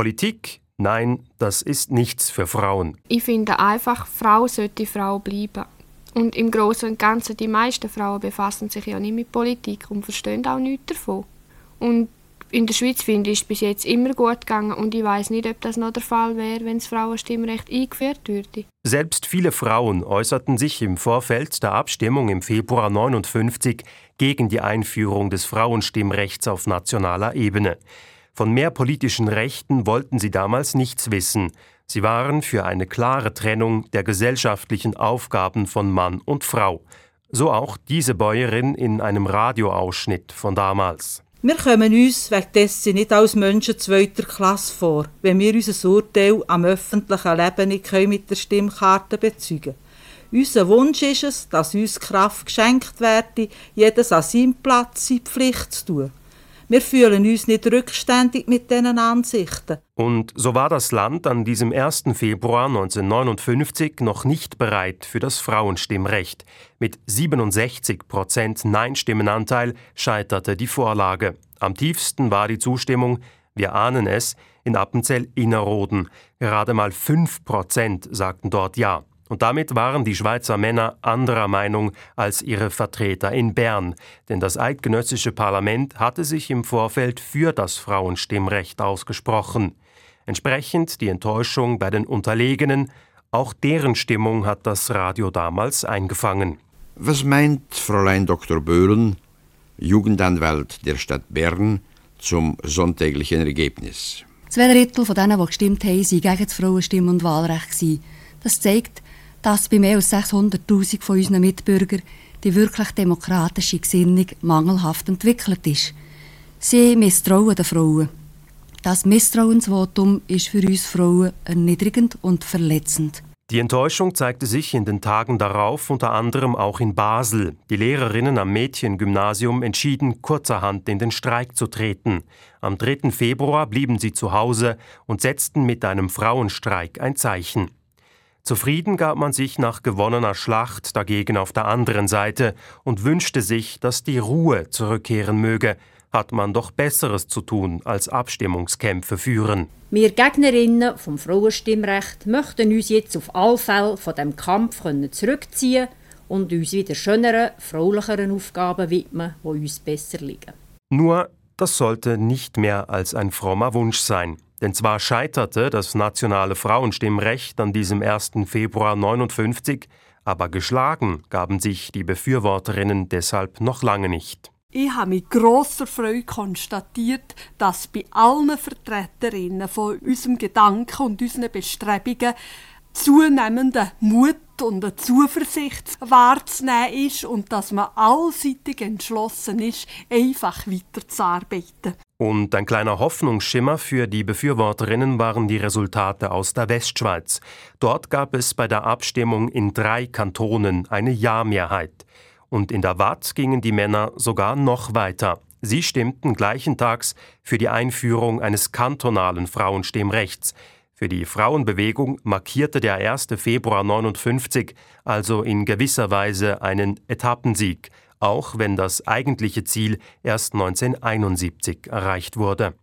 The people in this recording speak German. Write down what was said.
Politik? Nein, das ist nichts für Frauen. Ich finde einfach, Frau sollte Frau bleiben. Und im Großen und Ganzen, die meisten Frauen befassen sich ja nicht mit Politik und verstehen auch nichts davon. Und in der Schweiz finde ich es bis jetzt immer gut gegangen und ich weiß nicht, ob das noch der Fall wäre, wenn das Frauenstimmrecht eingeführt würde. Selbst viele Frauen äußerten sich im Vorfeld der Abstimmung im Februar 1959 gegen die Einführung des Frauenstimmrechts auf nationaler Ebene. Von mehr politischen Rechten wollten sie damals nichts wissen. Sie waren für eine klare Trennung der gesellschaftlichen Aufgaben von Mann und Frau. So auch diese Bäuerin in einem Radioausschnitt von damals. Wir kommen uns wegen dessen nicht als Menschen zweiter Klasse vor, wenn wir unser Urteil am öffentlichen Leben nicht mit der Stimmkarte bezeugen Unser Wunsch ist es, dass uns Kraft geschenkt werde, jedes an seinem Platz seine Pflicht zu tun. Wir fühlen uns nicht rückständig mit diesen Ansichten. Und so war das Land an diesem 1. Februar 1959 noch nicht bereit für das Frauenstimmrecht. Mit 67 Prozent Nein-Stimmenanteil scheiterte die Vorlage. Am tiefsten war die Zustimmung, wir ahnen es, in Appenzell-Innerrhoden. Gerade mal 5 Prozent sagten dort Ja. Und damit waren die Schweizer Männer anderer Meinung als ihre Vertreter in Bern, denn das eidgenössische Parlament hatte sich im Vorfeld für das Frauenstimmrecht ausgesprochen. Entsprechend die Enttäuschung bei den Unterlegenen, auch deren Stimmung hat das Radio damals eingefangen. Was meint Fräulein Dr. Böhlen, Jugendanwalt der Stadt Bern, zum sonntäglichen Ergebnis? Zwei Drittel von denen, die gestimmt haben, waren gegen das Frauenstimm- und Wahlrecht. Das zeigt, dass bei mehr als 600.000 von unseren Mitbürgern die wirklich demokratische Gesinnung mangelhaft entwickelt ist. Sie misstrauen den Frauen. Das Misstrauensvotum ist für uns Frauen erniedrigend und verletzend. Die Enttäuschung zeigte sich in den Tagen darauf unter anderem auch in Basel. Die Lehrerinnen am Mädchengymnasium entschieden, kurzerhand in den Streik zu treten. Am 3. Februar blieben sie zu Hause und setzten mit einem Frauenstreik ein Zeichen. Zufrieden gab man sich nach gewonnener Schlacht dagegen auf der anderen Seite und wünschte sich, dass die Ruhe zurückkehren möge, hat man doch Besseres zu tun, als Abstimmungskämpfe führen. Wir Gegnerinnen vom Frauenstimmrecht möchten uns jetzt auf alle Fälle von dem Kampf zurückziehen und uns wieder schöneren, fraulicheren Aufgaben widmen, die uns besser liegen. Nur, das sollte nicht mehr als ein frommer Wunsch sein. Denn zwar scheiterte das nationale Frauenstimmrecht an diesem 1. Februar 1959, aber geschlagen gaben sich die Befürworterinnen deshalb noch lange nicht. Ich habe mit grosser Freude konstatiert, dass bei allen Vertreterinnen von unserem Gedanken und unseren Bestrebungen zunehmender Mut und eine Zuversicht wahrzunehmen ist und dass man allseitig entschlossen ist, einfach weiterzuarbeiten. Und ein kleiner Hoffnungsschimmer für die Befürworterinnen waren die Resultate aus der Westschweiz. Dort gab es bei der Abstimmung in drei Kantonen eine Ja-Mehrheit. Und in der Watt gingen die Männer sogar noch weiter. Sie stimmten gleichentags für die Einführung eines kantonalen Frauenstimmrechts. Für die Frauenbewegung markierte der 1. Februar 59 also in gewisser Weise einen Etappensieg, auch wenn das eigentliche Ziel erst 1971 erreicht wurde.